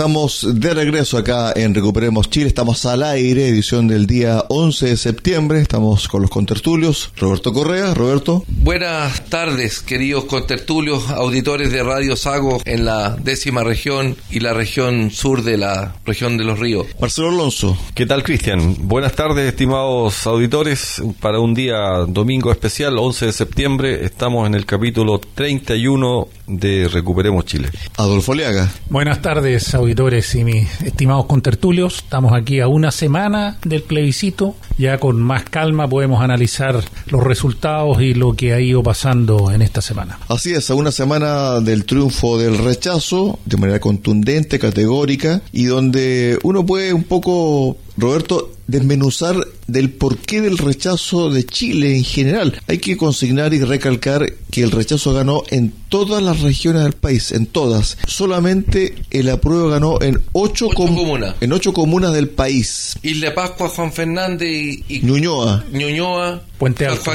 Estamos de regreso acá en Recuperemos Chile, estamos al aire, edición del día 11 de septiembre, estamos con los contertulios, Roberto Correa, Roberto. Buenas tardes, queridos contertulios, auditores de Radio Sago en la décima región y la región sur de la región de los ríos. Marcelo Alonso. ¿Qué tal, Cristian? Buenas tardes, estimados auditores, para un día domingo especial, 11 de septiembre, estamos en el capítulo 31 de Recuperemos Chile. Adolfo Leaga. Buenas tardes, auditores y mis estimados contertulios. Estamos aquí a una semana del plebiscito. Ya con más calma podemos analizar los resultados y lo que ha ido pasando en esta semana. Así es, a una semana del triunfo del rechazo, de manera contundente, categórica, y donde uno puede un poco, Roberto, desmenuzar del porqué del rechazo de Chile en general. Hay que consignar y recalcar que el rechazo ganó en todas las regiones del país, en todas. Solamente el apruebo ganó en ocho, Ocho com- comunas. En ocho comunas del país. Isla Pascua, Juan Fernández y, y Ñuñoa. Ñuñoa, Puente Alto.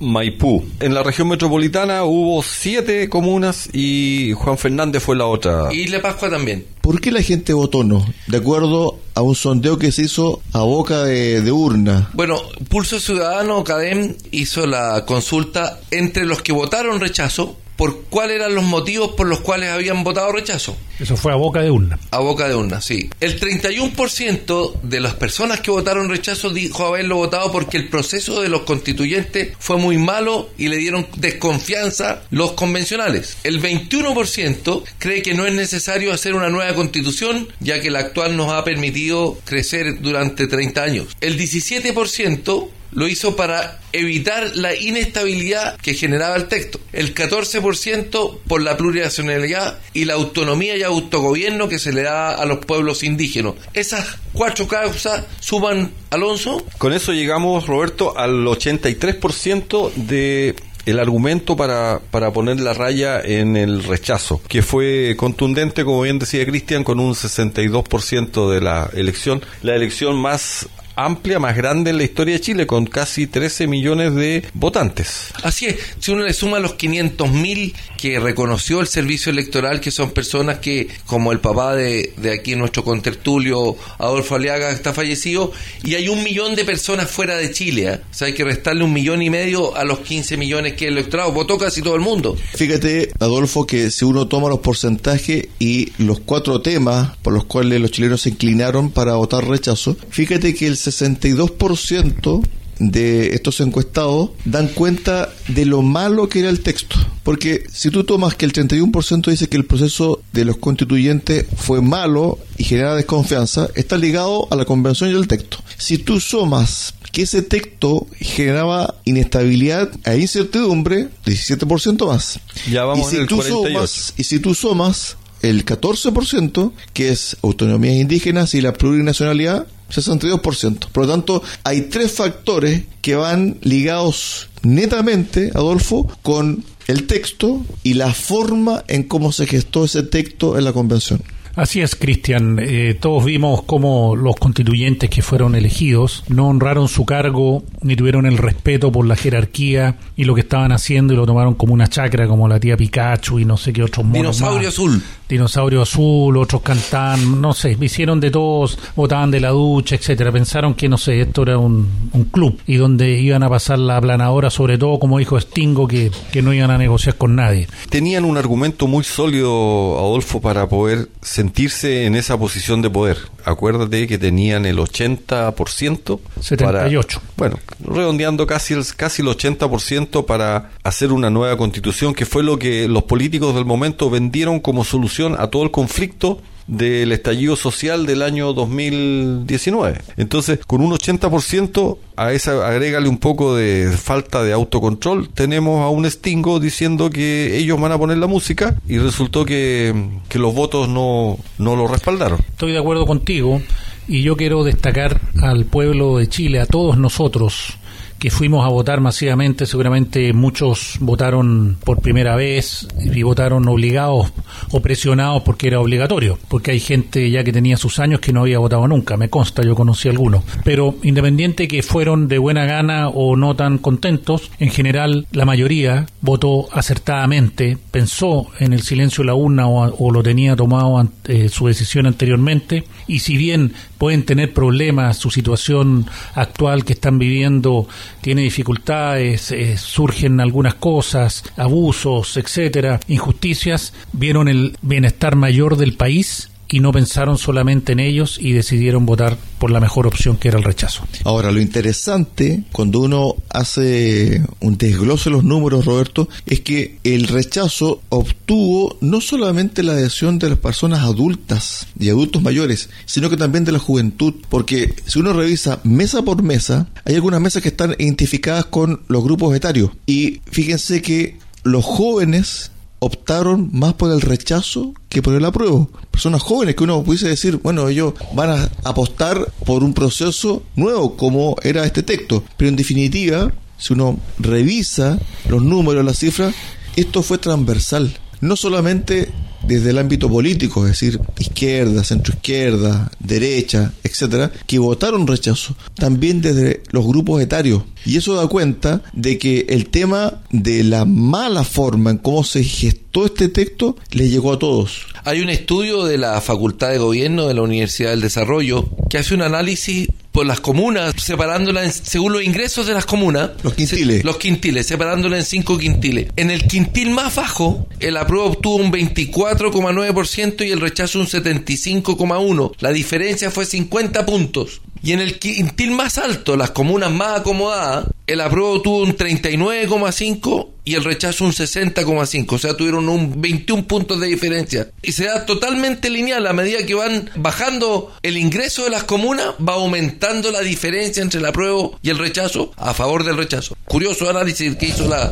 Maipú. En la región metropolitana hubo siete comunas y Juan Fernández fue la otra. Y Isla Pascua también. ¿Por qué la gente votó no? De acuerdo a un sondeo que se hizo a boca de, de urna. Bueno, Pulso Ciudadano, CADEM, hizo la consulta entre los que votaron rechazo por cuáles eran los motivos por los cuales habían votado rechazo. Eso fue a boca de urna. A boca de urna, sí. El 31% de las personas que votaron rechazo dijo haberlo votado porque el proceso de los constituyentes fue muy malo y le dieron desconfianza los convencionales. El 21% cree que no es necesario hacer una nueva constitución ya que la actual nos ha permitido crecer durante 30 años. El 17% lo hizo para evitar la inestabilidad que generaba el texto. El 14% por la plurinacionalidad y la autonomía y autogobierno que se le da a los pueblos indígenas. Esas cuatro causas suman, Alonso, Con eso llegamos, Roberto, al 83% de el argumento para, para poner la raya en el rechazo, que fue contundente, como bien decía Cristian, con un 62% de la elección, la elección más amplia, más grande en la historia de Chile, con casi 13 millones de votantes. Así es, si uno le suma los 500.000 que reconoció el servicio electoral, que son personas que, como el papá de, de aquí, nuestro contertulio, Adolfo Aliaga, está fallecido, y hay un millón de personas fuera de Chile. ¿eh? O sea, hay que restarle un millón y medio a los 15 millones que el electorado votó casi todo el mundo. Fíjate, Adolfo, que si uno toma los porcentajes y los cuatro temas por los cuales los chilenos se inclinaron para votar rechazo, fíjate que el 62% de estos encuestados dan cuenta de lo malo que era el texto. Porque si tú tomas que el 31% dice que el proceso de los constituyentes fue malo y genera desconfianza, está ligado a la convención y al texto. Si tú sumas que ese texto generaba inestabilidad e incertidumbre, 17% más. Ya vamos y si en el tú 48. Sumas, y si tú sumas el 14%, que es autonomías indígenas y la plurinacionalidad, 62%. Por lo tanto, hay tres factores que van ligados netamente, Adolfo, con el texto y la forma en cómo se gestó ese texto en la convención. Así es, Cristian. Eh, todos vimos cómo los constituyentes que fueron elegidos no honraron su cargo ni tuvieron el respeto por la jerarquía y lo que estaban haciendo y lo tomaron como una chacra, como la tía Pikachu y no sé qué otros monos Dinosaurio más. azul. Dinosaurio azul, otros cantan, no sé, hicieron de todos, votaban de la ducha, etcétera. Pensaron que, no sé, esto era un, un club y donde iban a pasar la aplanadora, sobre todo, como dijo Stingo, que, que no iban a negociar con nadie. Tenían un argumento muy sólido, Adolfo, para poder sentirse en esa posición de poder. Acuérdate que tenían el 80% 78. Para, bueno, redondeando casi el, casi el 80% para hacer una nueva constitución, que fue lo que los políticos del momento vendieron como solución a todo el conflicto del estallido social del año 2019. Entonces, con un 80%, a esa agrégale un poco de falta de autocontrol, tenemos a un Stingo diciendo que ellos van a poner la música y resultó que, que los votos no, no lo respaldaron. Estoy de acuerdo contigo. y yo quiero destacar al pueblo de Chile, a todos nosotros, que fuimos a votar masivamente, seguramente muchos votaron por primera vez y votaron obligados o presionados porque era obligatorio, porque hay gente ya que tenía sus años que no había votado nunca, me consta, yo conocí algunos. Pero independiente que fueron de buena gana o no tan contentos, en general la mayoría votó acertadamente, pensó en el silencio de la urna o, lo tenía tomado eh, su decisión anteriormente, y si bien pueden tener problemas, su situación actual que están viviendo tiene dificultades, eh, surgen algunas cosas, abusos, etcétera, injusticias, vieron el bienestar mayor del país y no pensaron solamente en ellos y decidieron votar por la mejor opción que era el rechazo. Ahora, lo interesante cuando uno hace un desglose de los números, Roberto, es que el rechazo obtuvo no solamente la adhesión de las personas adultas y adultos mayores, sino que también de la juventud, porque si uno revisa mesa por mesa, hay algunas mesas que están identificadas con los grupos etarios y fíjense que los jóvenes optaron más por el rechazo que por el apruebo. Personas jóvenes que uno pudiese decir, bueno, ellos van a apostar por un proceso nuevo como era este texto. Pero en definitiva, si uno revisa los números, las cifras, esto fue transversal. No solamente desde el ámbito político, es decir, izquierda, centroizquierda, derecha, etcétera, que votaron rechazo, también desde los grupos etarios. Y eso da cuenta de que el tema de la mala forma en cómo se gestó este texto le llegó a todos. Hay un estudio de la Facultad de Gobierno de la Universidad del Desarrollo que hace un análisis por las comunas, separándolas según los ingresos de las comunas. Los quintiles. los quintiles, separándolas en cinco quintiles. En el quintil más bajo, el apruebo obtuvo un 24,9% y el rechazo un 75,1%. La diferencia fue 50 puntos. Y en el quintil más alto, las comunas más acomodadas, el apruebo tuvo un 39,5 y el rechazo un 60,5. O sea, tuvieron un 21 puntos de diferencia. Y se da totalmente lineal. A medida que van bajando el ingreso de las comunas, va aumentando la diferencia entre el apruebo y el rechazo a favor del rechazo. Curioso análisis que hizo la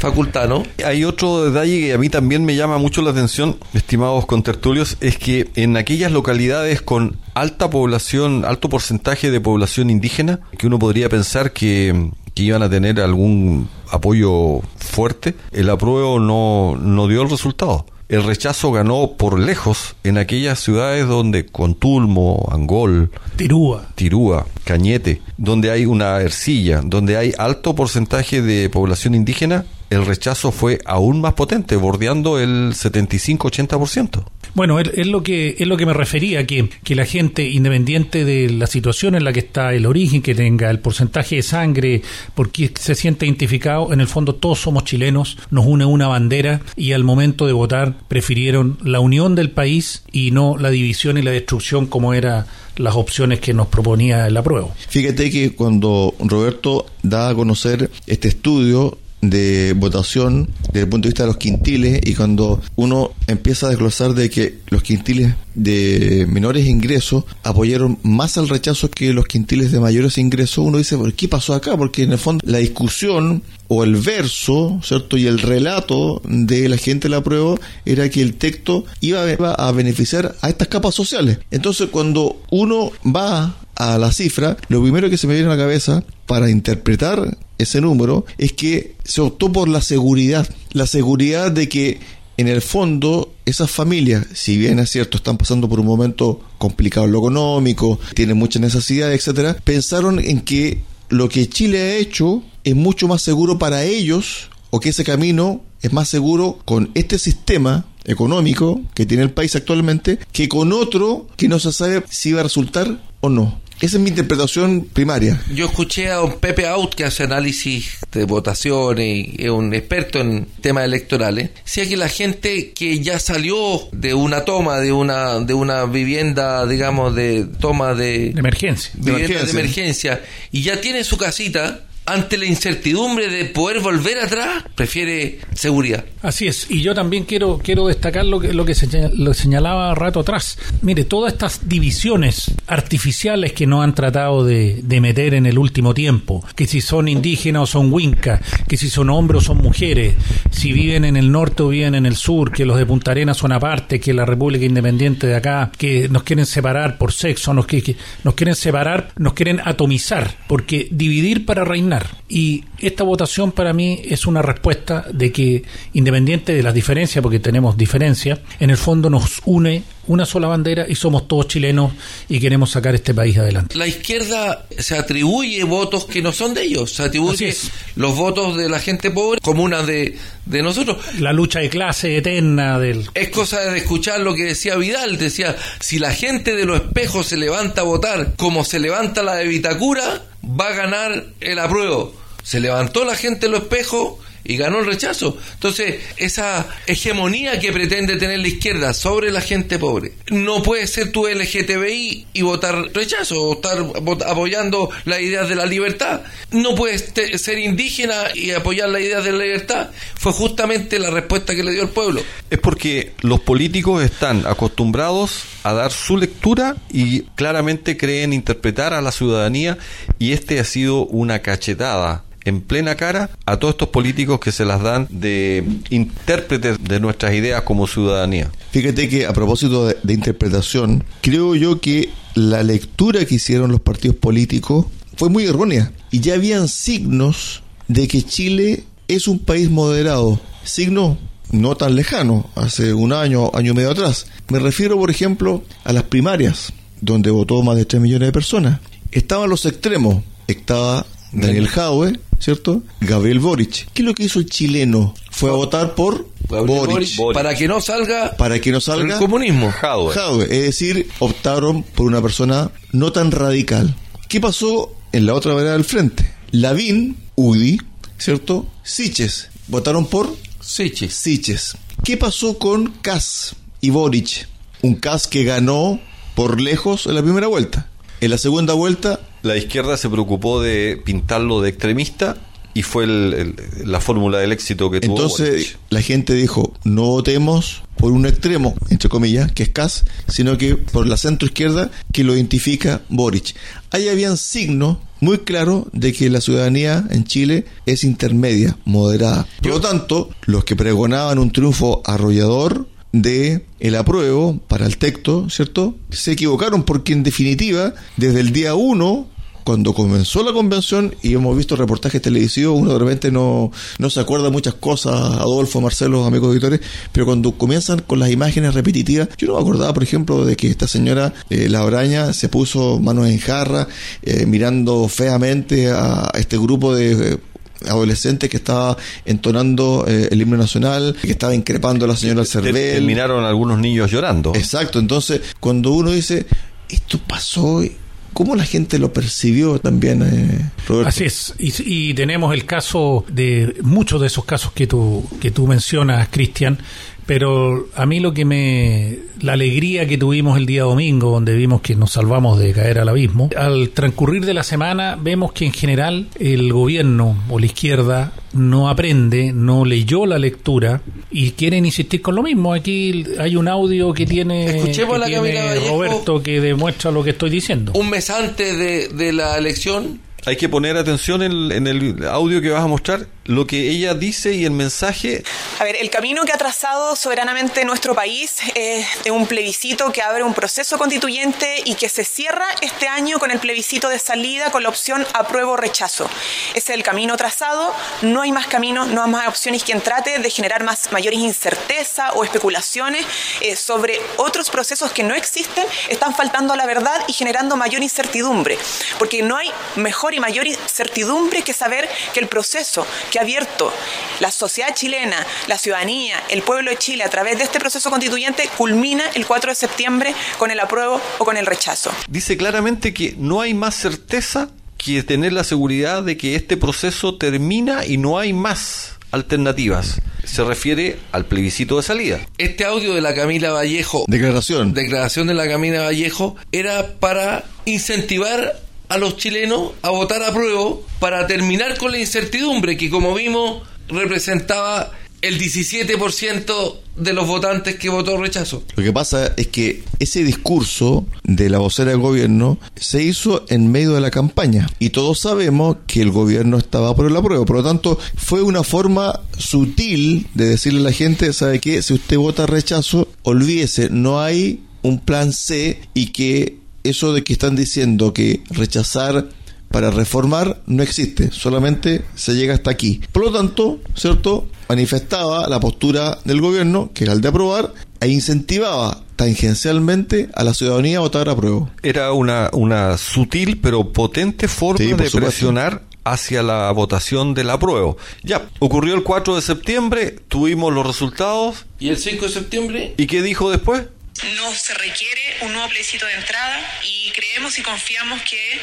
facultad, ¿no? Hay otro detalle que a mí también me llama mucho la atención, estimados contertulios, es que en aquellas localidades con alta población, alto porcentaje de población indígena, que uno podría pensar que que iban a tener algún apoyo fuerte, el apruebo no, no dio el resultado. El rechazo ganó por lejos en aquellas ciudades donde Contulmo, Angol, Tirúa, Tirúa, Cañete, donde hay una ercilla, donde hay alto porcentaje de población indígena, el rechazo fue aún más potente, bordeando el 75-80%. Bueno, es, lo que es lo que me refería, que, que la gente, independiente de la situación en la que está, el origen que tenga, el porcentaje de sangre, porque se siente identificado, en el fondo todos somos chilenos, nos une una bandera y al momento de votar prefirieron la unión del país y no la división y la destrucción como era las opciones que nos proponía el apruebo. Fíjate que cuando Roberto da a conocer este estudio, de votación desde el punto de vista de los quintiles y cuando uno empieza a desglosar de que los quintiles de menores ingresos apoyaron más al rechazo que los quintiles de mayores ingresos, uno dice, ¿por qué pasó acá? Porque en el fondo la discusión o el verso, ¿cierto? Y el relato de la gente de la prueba era que el texto iba a beneficiar a estas capas sociales. Entonces, cuando uno va a la cifra, lo primero que se me viene a la cabeza para interpretar ese número es que se optó por la seguridad, la seguridad de que en el fondo esas familias, si bien es cierto, están pasando por un momento complicado en lo económico, tienen muchas necesidades, etcétera, pensaron en que lo que Chile ha hecho es mucho más seguro para ellos o que ese camino es más seguro con este sistema económico que tiene el país actualmente que con otro que no se sabe si va a resultar o no. Esa es mi interpretación primaria. Yo escuché a un Pepe Out que hace análisis de votaciones y es un experto en temas electorales. Decía que la gente que ya salió de una toma, de una, de una vivienda, digamos, de toma de, de emergencia. de emergencia y ya tiene su casita, ante la incertidumbre de poder volver atrás, prefiere seguridad. Así es, y yo también quiero, quiero destacar lo que, lo que lo señalaba rato atrás. Mire, todas estas divisiones artificiales que no han tratado de, de meter en el último tiempo, que si son indígenas o son wincas, que si son hombres o son mujeres, si viven en el norte o viven en el sur, que los de Punta Arenas son aparte, que la República Independiente de acá, que nos quieren separar por sexo, nos, que, nos quieren separar, nos quieren atomizar, porque dividir para reinar. Y esta votación para mí es una respuesta de que, independiente de las diferencias, porque tenemos diferencias, en el fondo nos une una sola bandera y somos todos chilenos y queremos sacar este país adelante. La izquierda se atribuye votos que no son de ellos, se atribuye los votos de la gente pobre como una de, de nosotros. La lucha de clase eterna del... Es cosa de escuchar lo que decía Vidal, decía, si la gente de los espejos se levanta a votar como se levanta la de Vitacura, va a ganar el apruebo. Se levantó la gente de los espejos y ganó el rechazo. Entonces, esa hegemonía que pretende tener la izquierda sobre la gente pobre, no puede ser tu LGTBI y votar rechazo o estar apoyando las ideas de la libertad. No puedes ser indígena y apoyar las ideas de la libertad. Fue justamente la respuesta que le dio el pueblo. Es porque los políticos están acostumbrados a dar su lectura y claramente creen interpretar a la ciudadanía y este ha sido una cachetada en plena cara a todos estos políticos que se las dan de intérpretes de nuestras ideas como ciudadanía. Fíjate que a propósito de, interpretación, creo yo que la lectura que hicieron los partidos políticos fue muy errónea y ya habían signos de que Chile es un país moderado, signos no tan lejanos, hace un año, año y medio atrás. Me refiero, por ejemplo, a las primarias, donde votó más de 3 millones de personas. Estaban los extremos, estaba Daniel Jaue, ¿cierto? Gabriel Boric. ¿Qué es lo que hizo el chileno? Fue a votar por Boric. Para que no salga, para que no salga el comunismo. Jaue. Es decir, optaron por una persona no tan radical. ¿Qué pasó en la otra vereda del frente? Lavín, UDI, ¿cierto? Siches. Votaron por Siches. Siches. ¿Qué pasó con Kass y Boric? Un Kass que ganó por lejos en la primera vuelta. En la segunda vuelta la izquierda se preocupó de pintarlo de extremista y fue la fórmula del éxito que tuvo. Entonces la gente dijo, no votemos por un extremo, entre comillas, que es Kass, sino que por la centro izquierda que lo identifica Boric. Ahí habían signos muy claros de que la ciudadanía en Chile es intermedia, moderada. Por lo tanto, los que pregonaban un triunfo arrollador de el apruebo para el texto, ¿cierto? Se equivocaron porque en definitiva, desde el día uno cuando comenzó la convención y hemos visto reportajes televisivos, uno de repente no, no se acuerda muchas cosas, Adolfo, Marcelo, amigos auditores, pero cuando comienzan con las imágenes repetitivas, yo no me acordaba, por ejemplo, de que esta señora, eh, la Braña, se puso manos en jarra, eh, mirando feamente a este grupo de... Eh, adolescentes que estaba entonando el himno nacional, que estaba increpando a la señora Cervel. Terminaron algunos niños llorando. Exacto, entonces cuando uno dice, esto pasó ¿Cómo la gente lo percibió también, eh, Roberto? Así es, y, tenemos el caso de muchos de esos casos que tú, que tú mencionas, Cristian, pero a mí lo que me. la alegría que tuvimos el día domingo, donde vimos que nos salvamos de caer al abismo, al transcurrir de la semana vemos que en general el gobierno o la izquierda no aprende, no leyó la lectura y quieren insistir con lo mismo. Aquí hay un audio que tiene, Roberto que demuestra lo que estoy diciendo. Un mes antes de, de la elección hay que poner atención en, el audio que vas a mostrar, lo que ella dice y el mensaje. A ver, el camino que ha trazado soberanamente nuestro país es de un plebiscito que abre un proceso constituyente y que se cierra este año con el plebiscito de salida con la opción apruebo rechazo. Ese es el camino trazado, no hay más camino, no hay más opciones quien trate de generar más mayores incerteza o especulaciones eh, sobre otros procesos que no existen, están faltando a la verdad y generando mayor incertidumbre, porque no hay mejor y mayor incertidumbre que saber que el proceso que ha abierto la sociedad chilena, la ciudadanía, el pueblo de Chile a través de este proceso constituyente culmina el 4 de septiembre con el apruebo o con el rechazo. Dice claramente que no hay más certeza que tener la seguridad de que este proceso termina y no hay más alternativas. Se refiere al plebiscito de salida. Este audio de la Camila Vallejo. Declaración. Declaración de la Camila Vallejo era para incentivar a los chilenos a votar a prueba para terminar con la incertidumbre que como vimos representaba el 17% de los votantes que votó rechazo. Lo que pasa es que ese discurso de la vocera del gobierno se hizo en medio de la campaña y todos sabemos que el gobierno estaba por el apruebo. Por lo tanto, fue una forma sutil de decirle a la gente, ¿sabe qué? Si usted vota rechazo, olvídese, no hay un plan C y que eso de que están diciendo que rechazar para reformar no existe, solamente se llega hasta aquí. Por lo tanto, ¿cierto? Manifestaba la postura del gobierno, que era el de aprobar, e incentivaba tangencialmente a la ciudadanía a votar a prueba. Era una, una sutil pero potente forma de presionar hacia la votación del apruebo. Ya, ocurrió el 4 de septiembre, tuvimos los resultados. ¿Y el 5 de septiembre? ¿Y qué dijo después? No se requiere un nuevo plebiscito de entrada y creemos y confiamos que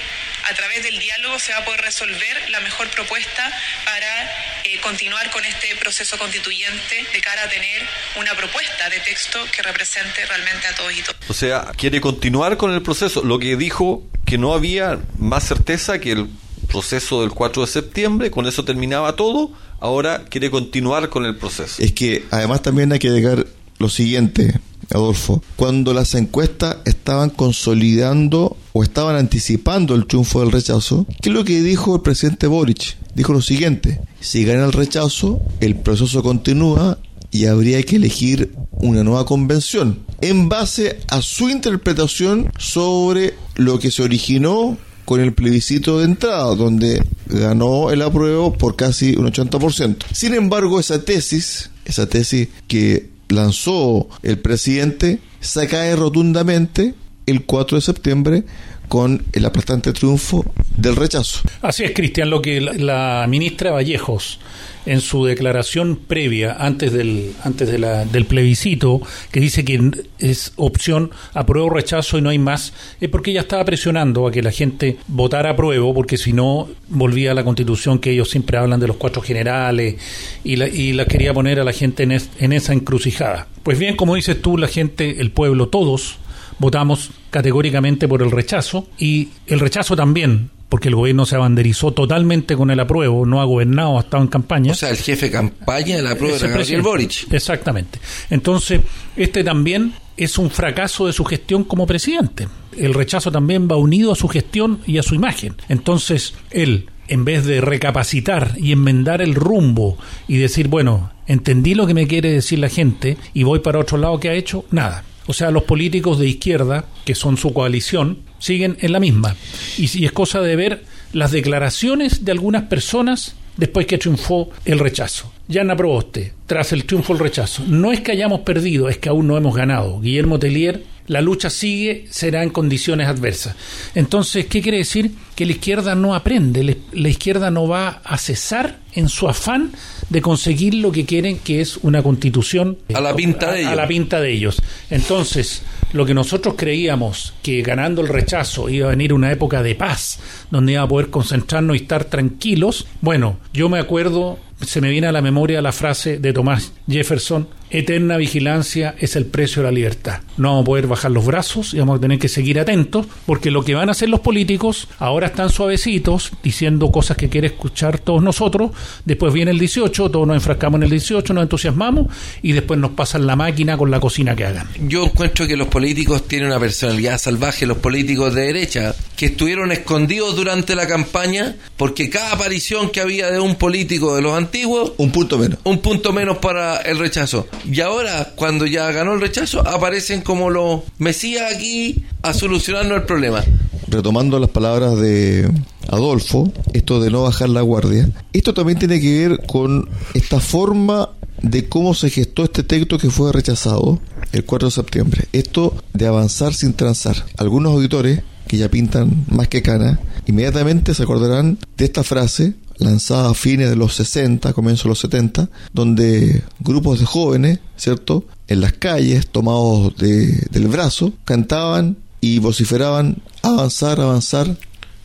a través del diálogo se va a poder resolver la mejor propuesta para eh, continuar con este proceso constituyente de cara a tener una propuesta de texto que represente realmente a todos y todas. O sea, quiere continuar con el proceso. Lo que dijo que no había más certeza que el proceso del 4 de septiembre, con eso terminaba todo, ahora quiere continuar con el proceso. Es que además también hay que llegar lo siguiente, Adolfo, cuando las encuestas estaban consolidando o estaban anticipando el triunfo del rechazo, ¿qué es lo que dijo el presidente Boric? Dijo lo siguiente, si gana el rechazo, el proceso continúa y habría que elegir una nueva convención en base a su interpretación sobre lo que se originó con el plebiscito de entrada, donde ganó el apruebo por casi un 80%. Sin embargo, esa tesis, esa tesis que lanzó el presidente se cae rotundamente el 4 de septiembre con el aplastante triunfo del rechazo. Así es, Cristian, lo que la, ministra Vallejos en su declaración previa antes del antes de la, del plebiscito que dice que es opción apruebo rechazo y no hay más es porque ella estaba presionando a que la gente votara apruebo porque si no volvía a la constitución que ellos siempre hablan de los cuatro generales y la, y la quería poner a la gente en, en esa encrucijada pues bien como dices tú la gente el pueblo todos votamos categóricamente por el rechazo y el rechazo también porque el gobierno se abanderizó totalmente con el apruebo, no ha gobernado, ha estado en campaña. O sea, el jefe de campaña del apruebo era Gabriel Boric. Exactamente. Entonces, este también es un fracaso de su gestión como presidente. El rechazo también va unido a su gestión y a su imagen. Entonces, él, en vez de recapacitar y enmendar el rumbo y decir, bueno, entendí lo que me quiere decir la gente y voy para otro lado, ¿qué ha hecho? Nada. O sea, los políticos de izquierda, que son su coalición, siguen en la misma. Y, es cosa de ver las declaraciones de algunas personas después que triunfó el rechazo. Yana Proboste, tras el triunfo del rechazo. No es que hayamos perdido, es que aún no hemos ganado. Guillermo Tellier, la lucha sigue, será en condiciones adversas. Entonces, ¿qué quiere decir? Que la izquierda no aprende, la izquierda no va a cesar en su afán de conseguir lo que quieren, que es una constitución a la pinta de ellos. A la pinta de ellos. Entonces, lo que nosotros creíamos que ganando el rechazo iba a venir una época de paz, donde iba a poder concentrarnos y estar tranquilos, bueno, yo me acuerdo, se me viene a la memoria la frase de Tomás Jefferson, eterna vigilancia es el precio de la libertad. No vamos a poder bajar los brazos y vamos a tener que seguir atentos, porque lo que van a hacer los políticos ahora están suavecitos, diciendo cosas que quiere escuchar todos nosotros, después viene el 18, todos nos enfrascamos en el 18, nos entusiasmamos y después nos pasan la máquina con la cocina que hagan. Yo encuentro que los políticos tienen una personalidad salvaje, los políticos de derecha, que estuvieron escondidos durante la campaña, porque cada aparición que había de un político de los antiguos... Un punto menos. Un punto menos para el rechazo. Y ahora, cuando ya ganó el rechazo, aparecen como los mesías aquí a solucionarnos el problema. Retomando las palabras de Adolfo, esto de no bajar la guardia, esto también tiene que ver con esta forma de cómo se gestó este texto que fue rechazado el 4 de septiembre. Esto de avanzar sin transar. Algunos auditores que ya pintan más que cana, inmediatamente se acordarán de esta frase lanzada a fines de los 60, comienzo de los 70, donde grupos de jóvenes, ¿cierto?, en las calles, tomados del brazo, cantaban y vociferaban avanzar, avanzar,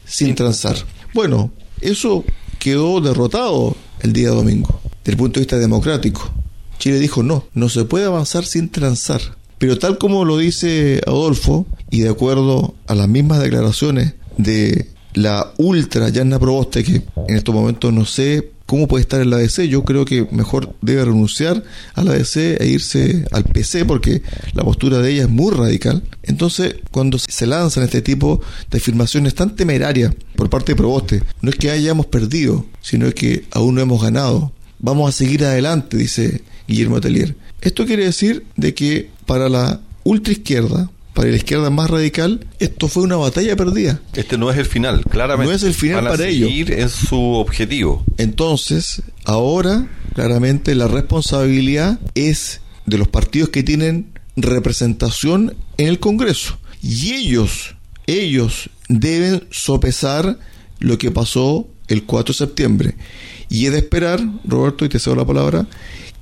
sin transar. Bueno, eso quedó derrotado el día domingo, desde el punto de vista democrático. Chile dijo no, no se puede avanzar sin transar. Pero tal como lo dice Adolfo, y de acuerdo a las mismas declaraciones de la ultra Yanna Proboste, que en estos momentos no sé cómo puede estar en la DC, yo creo que mejor debe renunciar a la DC e irse al PC porque la postura de ella es muy radical. Entonces, cuando se lanzan este tipo de afirmaciones tan temerarias por parte de Proboste, no es que hayamos perdido, sino que aún no hemos ganado. Vamos a seguir adelante, dice Guillermo Atelier. Esto quiere decir de que para la ultraizquierda, para la izquierda más radical, esto fue una batalla perdida. Este no es el final, claramente. No es el final para ellos. seguir en su objetivo. Entonces, ahora, claramente, la responsabilidad es de los partidos que tienen representación en el Congreso. Y ellos, ellos deben sopesar lo que pasó el 4 de septiembre. Y es de esperar, Roberto, y te cedo la palabra,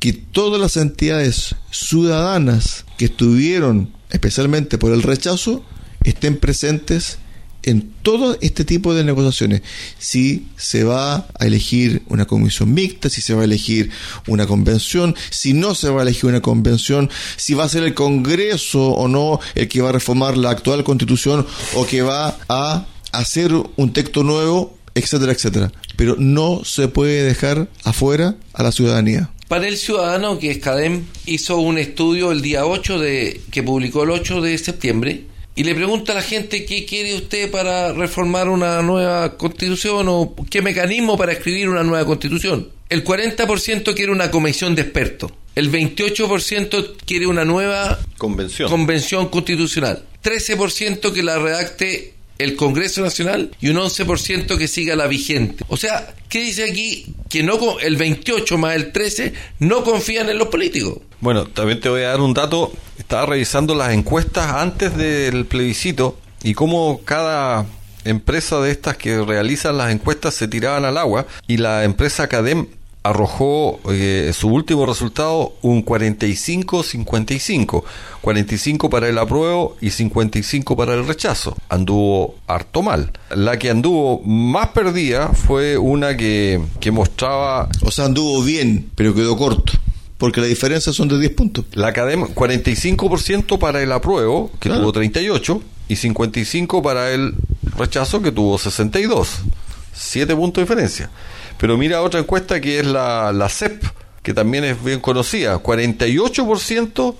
que todas las entidades ciudadanas que estuvieron, especialmente por el rechazo, estén presentes en todo este tipo de negociaciones. Si se va a elegir una comisión mixta, si se va a elegir una convención, si no se va a elegir una convención, si va a ser el Congreso o no el que va a reformar la actual constitución o que va a hacer un texto nuevo, etcétera, etcétera. Pero no se puede dejar afuera a la ciudadanía. Panel Ciudadano, que es CADEM, hizo un estudio el día 8 de, que publicó el 8 de septiembre y le pregunta a la gente qué quiere usted para reformar una nueva constitución o qué mecanismo para escribir una nueva constitución. El 40% quiere una comisión de expertos. El 28% quiere una nueva Convención. convención constitucional. 13% que la redacte el Congreso Nacional y un 11% que siga la vigente. O sea, ¿qué dice aquí? Que no el 28 más el 13 no confían en los políticos. Bueno, también te voy a dar un dato. Estaba revisando las encuestas antes del plebiscito y cómo cada empresa de estas que realizan las encuestas se tiraban al agua y la empresa Cadem arrojó eh, su último resultado un 45-55. 45 para el apruebo y 55 para el rechazo. Anduvo harto mal. La que anduvo más perdida fue una que, que mostraba O sea, anduvo bien, pero quedó corto. Porque la diferencia son de 10 puntos. La academia, 45% para el apruebo, que Claro. tuvo 38, y 55 para el rechazo, que tuvo 62. 7 puntos de diferencia. Pero mira otra encuesta que es la, la CEP, que también es bien conocida. 48%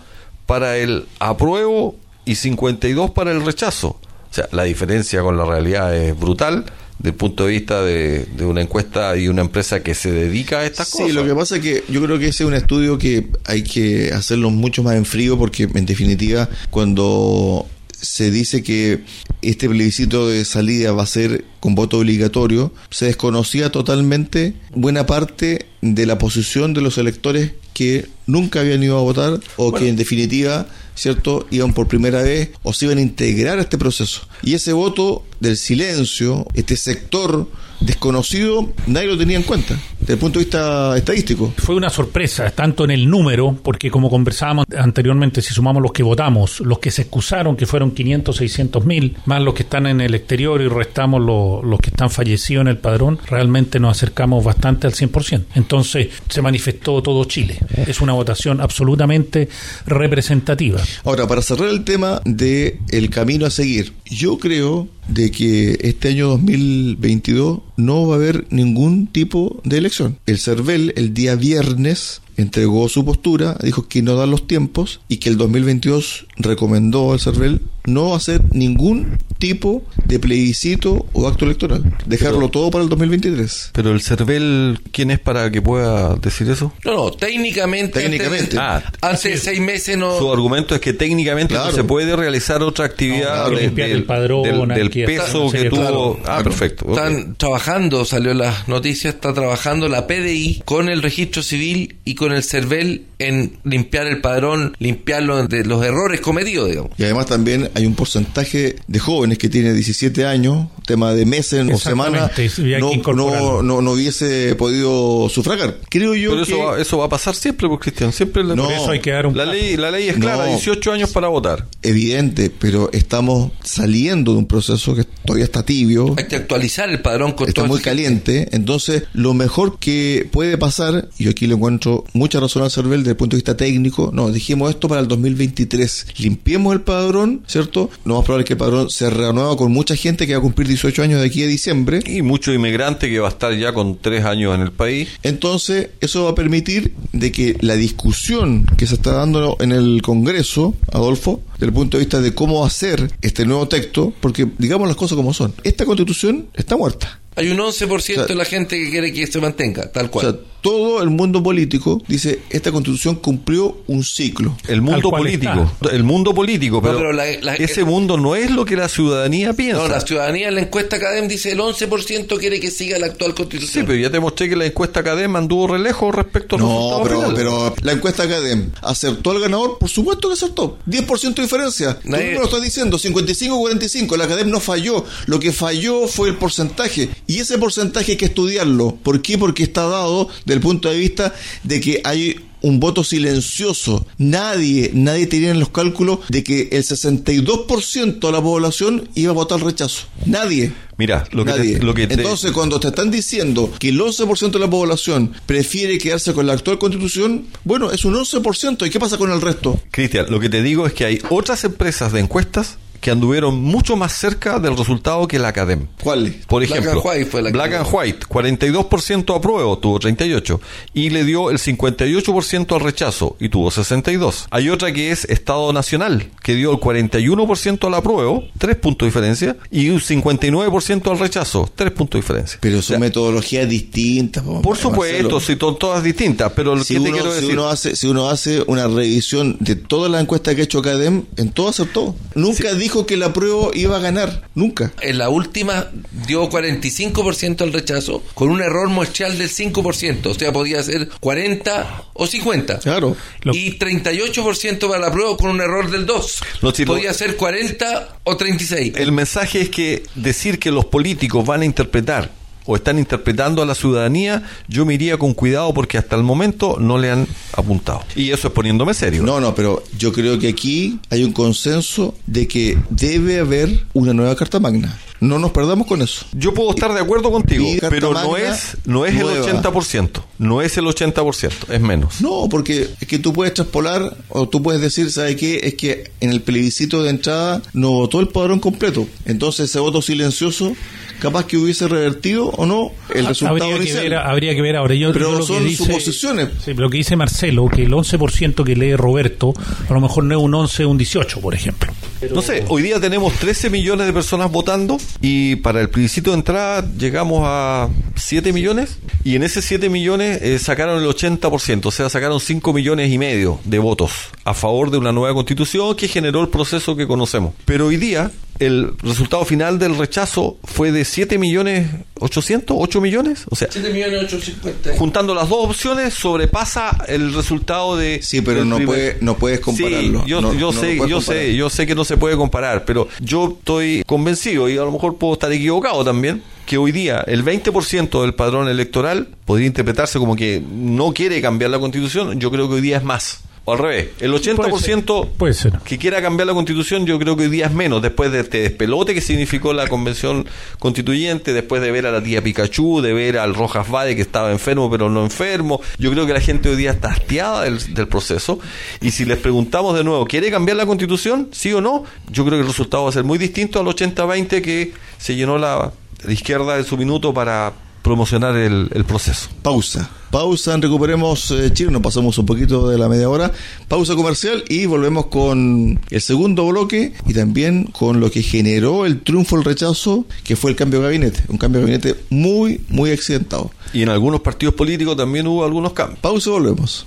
para el apruebo y 52 para el rechazo. O sea, la diferencia con la realidad es brutal desde el punto de vista de, de una encuesta y una empresa que se dedica a estas Sí, cosas. lo que pasa es que yo creo que ese es un estudio que hay que hacerlo mucho más en frío porque en definitiva cuando se dice que este plebiscito de salida va a ser con voto obligatorio, se desconocía totalmente buena parte de la posición de los electores que nunca habían ido a votar o que en definitiva, ¿cierto?, iban por primera vez o se iban a integrar a este proceso. Y ese voto del silencio, este sector desconocido, nadie lo tenía en cuenta desde el punto de vista estadístico. Fue una sorpresa, tanto en el número, porque como conversábamos anteriormente, si sumamos los que votamos, los que se excusaron, que fueron 500, 600 mil, más los que están en el exterior y restamos los, los que están fallecidos en el padrón, realmente nos acercamos bastante al 100%. Entonces se manifestó todo Chile. Es una votación absolutamente representativa. Ahora, para cerrar el tema de el camino a seguir, yo creo de que este año 2022 no va a haber ningún tipo de elección. El CERVEL el día viernes entregó su postura, dijo que no dan los tiempos y que el 2022 recomendó al CERVEL no hacer ningún tipo de plebiscito o acto electoral, dejarlo todo para el 2023. Pero el CERVEL, ¿quién es para que pueda decir eso? No, no, técnicamente. Técnicamente. Antes, Ah, de seis meses no. Su argumento es que técnicamente Claro. no se puede realizar otra actividad No, de- limpiar del, el padrón, del- del aquí está, peso que tuvo. Claro, ah, claro. perfecto. Están trabajando, salió las noticias, está trabajando la PDI con el registro civil y con el CERVEL en limpiar el padrón, limpiarlo de los errores cometidos, digamos. Y además también hay un porcentaje de jóvenes que tiene 17 años, tema de meses o semanas, no, no, no, no hubiese podido sufragar. Creo yo Pero que... eso va, eso va a pasar siempre, pues, Cristian. Siempre la, No. Por eso hay que dar un la paso. ley, la ley es clara, No. 18 años para votar. Evidente, pero estamos saliendo de un proceso que todavía está tibio, Hay que actualizar el padrón con está muy caliente. Entonces, lo mejor que puede pasar, y yo aquí le encuentro mucha razón al CERVEL desde el punto de vista técnico, no, dijimos esto para el 2023. Limpiemos el padrón, ¿cierto? ¿Cierto? Lo más probable es que el padrón se renueva con mucha gente que va a cumplir 18 años de aquí a diciembre. Y mucho inmigrante que va a estar ya con tres años en el país. Entonces, eso va a permitir de que la discusión que se está dando en el Congreso, Adolfo, desde el punto de vista de cómo hacer este nuevo texto, porque digamos las cosas como son, esta constitución está muerta. Hay un 11% O sea, de la gente que quiere que se mantenga, tal O cual. sea, todo el mundo político dice, esta constitución cumplió un ciclo. El mundo político. El mundo político, pero, pero la- la- ese mundo no es lo que la ciudadanía piensa. no, la ciudadanía en la encuesta Cadem dice el 11% quiere que siga la actual Sí, constitución. pero ya te mostré que la encuesta Cadem anduvo re lejos respecto al No, pero, final. pero la encuesta Academ acertó al ganador, por supuesto que acertó. 10% de diferencia. Tú Nadie- mismo lo estás diciendo, 55-45. La Academ no falló. Lo que falló fue el porcentaje. Y ese porcentaje hay que estudiarlo. ¿Por qué? Porque está dado del punto de vista de que hay un voto silencioso. Nadie, nadie tenía en los cálculos de que el 62% de la población iba a votar rechazo. Nadie. Mira, lo que, Nadie. te, lo que te- Entonces, cuando te están diciendo que el 11% de la población prefiere quedarse con la actual constitución, bueno, es un 11%. ¿Y qué pasa con el resto? Cristian, lo que te digo es que hay otras empresas de encuestas que anduvieron mucho más cerca del resultado que la Academ. ¿Cuáles? Por Black ejemplo, and White fue la Black and White, 42% apruebo, tuvo 38, y le dio el 58% al rechazo, y tuvo 62. Hay otra que es Estado Nacional, que dio el 41% al apruebo, 3 puntos de diferencia, y un 59% al rechazo, 3 puntos de diferencia. Pero son metodologías distintas. po, Por supuesto, si son todas distintas, pero lo Si que te uno, quiero si decir... uno hace, si uno hace una revisión de todas las encuestas que ha hecho Academ, en todo acertó. Nunca dijo que la prueba iba a ganar. Nunca. En la última dio 45% al rechazo con un error muestral del 5%, o sea, podía ser 40 o 50. Claro. Lo- Y 38% para la prueba con un error del 2. No, si lo- podía ser 40 o 36. El mensaje es que decir que los políticos van a interpretar o están interpretando a la ciudadanía, yo me iría con cuidado porque hasta el momento no le han apuntado. Y eso es poniéndome serio. No, no, pero yo creo que aquí hay un consenso de que debe haber una nueva Carta Magna. No nos perdamos con eso. Yo puedo estar de acuerdo contigo, pero no es, no es el nueva. 80%. No es el 80%, es menos. No, porque es que tú puedes traspolar o tú puedes decir, ¿sabe qué? Es que en el plebiscito de entrada no votó el padrón completo. Entonces ese voto silencioso, capaz que hubiese revertido o no el resultado habría que, ver, habría que ver ahora. Yo, Pero lo son que dice, suposiciones. Sí, pero lo que dice Marcelo, que el 11% que lee Roberto, a lo mejor no es un 11, un 18, por ejemplo. No sé, hoy día tenemos 13 millones de personas votando y para el plebiscito de entrada llegamos a 7 millones y en ese 7 millones eh, sacaron el 80%, o sea, sacaron 5 millones y medio de votos a favor de una nueva constitución que generó el proceso que conocemos. Pero hoy día el resultado final del rechazo fue de 7 millones 800, 8 millones, o sea, 7 millones 850. juntando las dos opciones sobrepasa el resultado de Sí, pero no puede- no puedes compararlo. Sí, yo, No- yo no sé, yo comparar. sé, yo sé que no se puede comparar, pero yo estoy convencido y a lo mejor puedo estar equivocado también que hoy día el 20% del padrón electoral podría interpretarse como que no quiere cambiar la constitución, yo creo que hoy día es más. O al revés, el 80% Puede ser. que quiera cambiar la constitución, yo creo que hoy día es menos, después de este despelote que significó la convención constituyente, después de ver a la tía Pikachu, de ver al Rojas Vade que estaba enfermo pero no enfermo, yo creo que la gente hoy día está hastiada del, del proceso, y si les preguntamos de nuevo, ¿quiere cambiar la constitución? ¿Sí o no? Yo creo que el resultado va a ser muy distinto al 80-20 que se llenó la, la izquierda en su minuto para promocionar el, el proceso. Pausa. Pausa en Recuperemos eh, Chile. Nos pasamos un poquito de la media hora. Pausa comercial y volvemos con el segundo bloque y también con lo que generó el triunfo, el rechazo, que fue el cambio de gabinete. Un cambio de gabinete muy, muy accidentado. Y en algunos partidos políticos también hubo algunos cambios. Pausa y volvemos.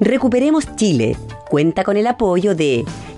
Recuperemos Chile. Cuenta con el apoyo de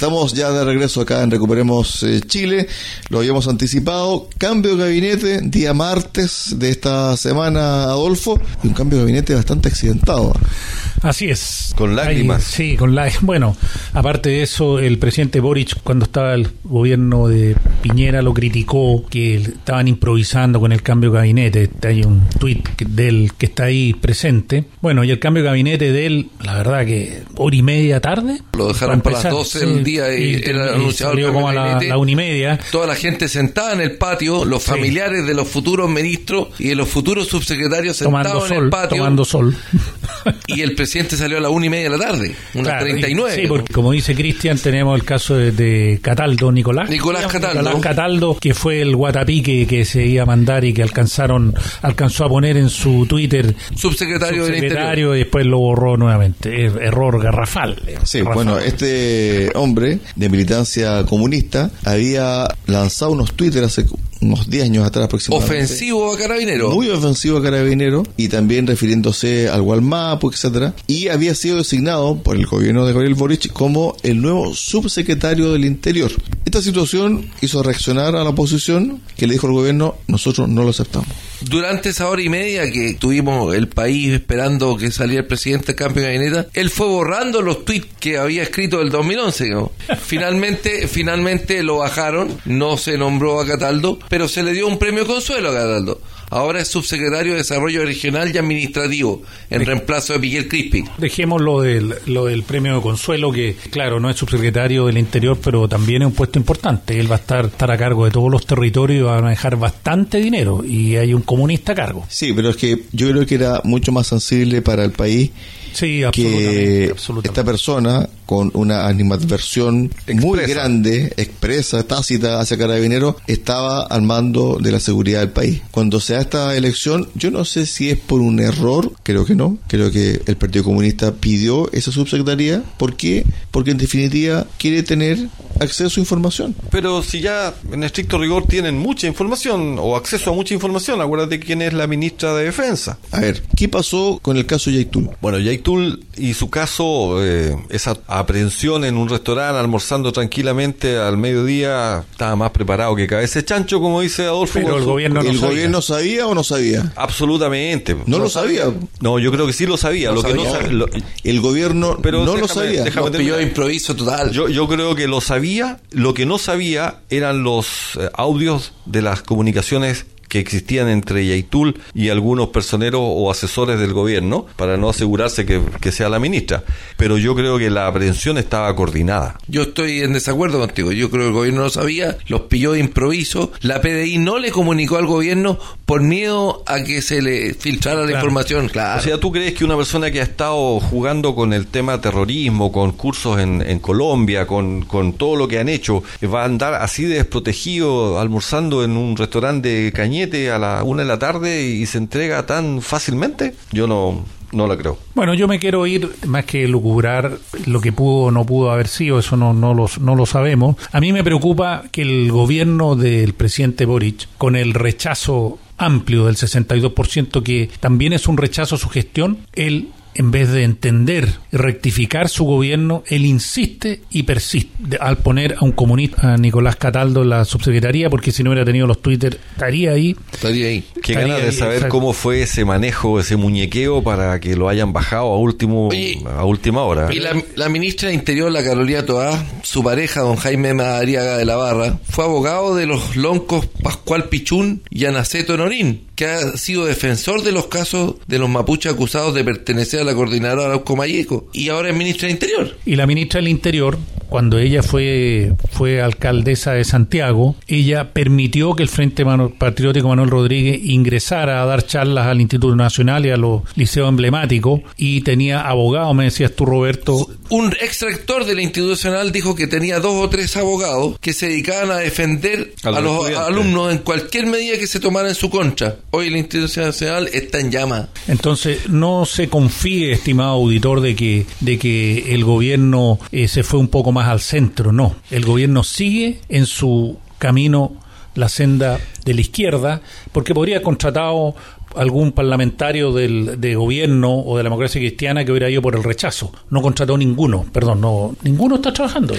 Estamos ya de regreso acá en Recuperemos eh, Chile, lo habíamos anticipado, cambio de gabinete, día martes de esta semana, Adolfo, y un cambio de gabinete bastante accidentado. Así es. Con lágrimas. sí, con lágrimas. Bueno, aparte de eso, el presidente Boric, cuando estaba el gobierno de Piñera, lo criticó, que estaban improvisando con el cambio de gabinete. Hay un tuit de él que está ahí presente. Bueno, y el cambio de gabinete de él, la verdad que hora y media tarde. Lo dejaron para, las 12 del día y, era anunciado como a la, una y media. Toda la gente sentada en el patio, los familiares de los futuros ministros y de los futuros subsecretarios sentados en el patio. Tomando sol. y el presidente salió a la una y media de la tarde, una treinta y nueve. Sí, porque como dice Cristian, tenemos el caso de, Cataldo, Nicolás. Nicolás Cataldo. Nicolás Cataldo, que fue el guatapique que se iba a mandar y que alcanzaron, alcanzó a poner en su Twitter subsecretario, del Interior. y después lo borró nuevamente. Error garrafal. Sí, bueno, este hombre de militancia comunista había lanzado unos Twitter hace unos 10 años atrás aproximadamente. Ofensivo a Carabinero. Muy ofensivo a Carabinero y también refiriéndose al Gualmapu, etcétera. Y había sido designado por el gobierno de Gabriel Boric como el nuevo subsecretario del Interior. Esta situación hizo reaccionar a la oposición que le dijo al gobierno, nosotros no lo aceptamos. Durante esa hora y media que tuvimos el país esperando que saliera el presidente cambio de gabinete, él fue borrando los tweets que había escrito el 2011. Finalmente, finalmente lo bajaron, no se nombró a Cataldo, pero se le dio un premio consuelo a Cataldo ahora es subsecretario de Desarrollo Regional y Administrativo, en reemplazo de Miguel Crispi. Dejemos lo del, lo del premio de consuelo, que claro, no es subsecretario del Interior, pero también es un puesto importante. Él va a estar, estar a cargo de todos los territorios y va a manejar bastante dinero, y hay un comunista a cargo. Sí, pero es que yo creo que era mucho más sensible para el país sí, que esta persona con una animadversión muy grande, expresa, tácita hacia Carabineros, estaba al mando de la seguridad del país. Cuando se da esta elección, yo no sé si es por un error, creo que no, creo que el Partido Comunista pidió esa subsecretaría. ¿Por qué? Porque en definitiva quiere tener acceso a información. Pero si ya en estricto rigor tienen mucha información o acceso a mucha información, acuérdate quién es la ministra de Defensa. A ver, ¿qué pasó con el caso Yaitul? Bueno, Yaitul y su caso, eh, esa aprehensión en un restaurante almorzando tranquilamente al mediodía, estaba más preparado que cabeza chancho, como dice Adolfo. Pero el gobierno no ¿El sabía. gobierno sabía o no sabía? Absolutamente. ¿No lo sabía? No, yo creo que sí lo sabía. lo Que no el gobierno pero no lo sabía. Déjame pilló improviso total. Yo, yo creo que lo sabía. Lo que no sabía eran los eh, audios de las comunicaciones que existían entre Yaitul y algunos personeros o asesores del gobierno para no asegurarse que, sea la ministra. Pero yo creo que la aprehensión estaba coordinada. Yo estoy en desacuerdo contigo. Yo creo que el gobierno no sabía, los pilló de improviso. La PDI no le comunicó al gobierno por miedo a que se le filtrara la información. Claro. O sea, ¿tú crees que una persona que ha estado jugando con el tema terrorismo, con cursos en, en Colombia, con, con todo lo que han hecho, va a andar así desprotegido almorzando en un restaurante de A la una de la tarde y se entrega tan fácilmente, yo no, no la creo. Bueno, yo me quiero ir, más que lucubrar lo que pudo o no pudo haber sido, eso no, no, lo, no lo sabemos. A mí me preocupa que el gobierno del presidente Boric, con el rechazo amplio del 62%, que también es un rechazo su gestión, él en vez de entender y rectificar su gobierno, él insiste y persiste al poner a un comunista, a Nicolás Cataldo, en la subsecretaría, porque si no hubiera tenido los Twitter, estaría ahí. Estaría ahí. Qué ganas de saber cómo fue ese manejo, ese muñequeo para que lo hayan bajado a último a última hora. Y la, ministra de Interior, la Carolina Toá, su pareja, don Jaime Madariaga de la Barra, fue abogado de los loncos Pascual Pichún y Anaceto Norín, que ha sido defensor de los casos de los mapuches acusados de pertenecer a la coordinadora Arauco Mayeco y ahora es ministra del Interior. Y la ministra del Interior, cuando ella fue, fue alcaldesa de Santiago, ella permitió que el Frente Patriótico Manuel Rodríguez ingresara a dar charlas al Instituto Nacional y a los liceos emblemáticos y tenía abogados, me decías tú Roberto. Un extractor del Instituto Nacional dijo que tenía dos o tres abogados que se dedicaban a defender a, los, alumnos en cualquier medida que se tomara en su contra hoy la institución nacional está en llama. Entonces, no se confíe, estimado auditor, de que, de que el gobierno eh, se fue un poco más al centro. No, el gobierno sigue en su camino la senda de la izquierda, porque podría haber contratado algún parlamentario del, de gobierno o de la democracia cristiana que hubiera ido por el rechazo. No contrató ninguno, perdón, no ninguno está trabajando.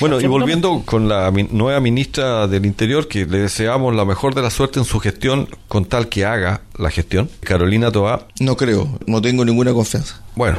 Bueno, y volviendo con la nueva ministra del Interior, que le deseamos la mejor de la suerte en su gestión, con tal que haga la gestión, Carolina Toa. No creo, no tengo ninguna confianza. Bueno,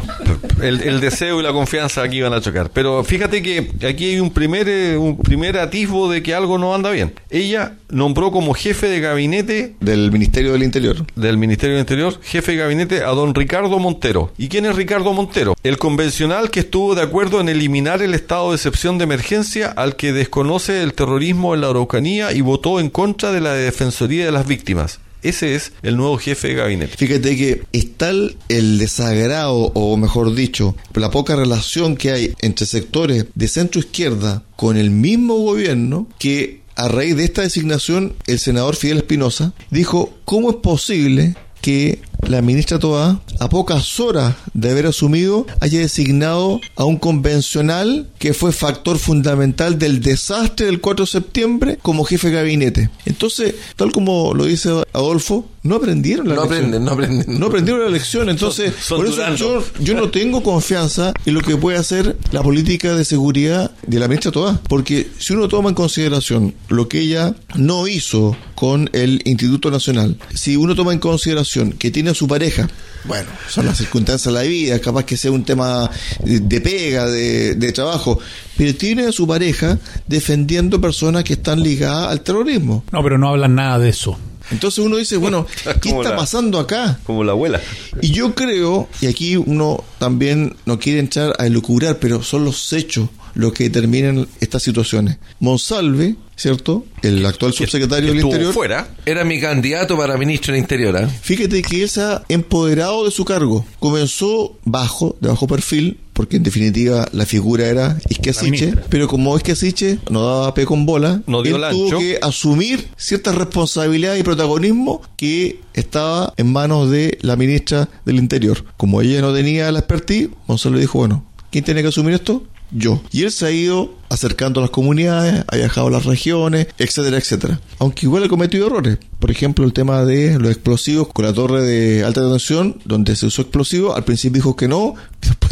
el, deseo y la confianza aquí van a chocar. Pero fíjate que aquí hay un primer, eh, un primer atisbo de que algo no anda bien. Ella nombró como jefe de gabinete del Ministerio del Interior. Del Ministerio del Interior, jefe de gabinete a don Ricardo Montero. ¿Y quién es Ricardo Montero? El convencional que estuvo de acuerdo en eliminar el estado de excepción de emergencia al que desconoce el terrorismo en la Araucanía y votó en contra de la Defensoría de las Víctimas. Ese es el nuevo jefe de gabinete. Fíjate que es tal el desagrado, o mejor dicho, la poca relación que hay entre sectores de centro izquierda con el mismo gobierno que a raíz de esta designación el senador Fidel Espinosa dijo, ¿cómo es posible que la ministra Toa, a pocas horas de haber asumido, haya designado a un convencional que fue factor fundamental del desastre del 4 de septiembre como jefe de gabinete. Entonces, tal como lo dice Adolfo, no aprendieron la no lección. Aprenden, no aprenden, no aprendieron la lección. Entonces, por eso yo, yo, no tengo confianza en lo que puede hacer la política de seguridad de la ministra Toa. Porque si uno toma en consideración lo que ella no hizo con el Instituto Nacional, si uno toma en consideración que tiene a su pareja, bueno, son las circunstancias de la vida, capaz que sea un tema de pega, de, de trabajo, pero tiene a su pareja defendiendo personas que están ligadas al terrorismo. No, pero no hablan nada de eso. Entonces uno dice, bueno, ¿qué está pasando acá? Como la abuela. Y yo creo, y aquí uno también no quiere entrar a elucubrar, pero son los hechos los que determinan estas situaciones. Monsalve, ¿cierto? El actual subsecretario del Interior. fuera. Era mi candidato para ministro del Interior. ¿eh? Fíjate que él se ha empoderado de su cargo. Comenzó bajo, de bajo perfil, porque en definitiva la figura era Isquiasiche, pero como Isquiasiche no daba pe con bola, no dio él tuvo que asumir ciertas responsabilidades y protagonismo que estaba en manos de la ministra del Interior. Como ella no tenía la expertise, Monsalve dijo, bueno, ¿quién tiene que asumir esto? Yo. Y él se ha ido acercando a las comunidades, ha viajado a las regiones, etcétera, etcétera. Aunque igual ha cometido errores. Por ejemplo, el tema de los explosivos con la torre de alta tensión, donde se usó explosivo, al principio dijo que no,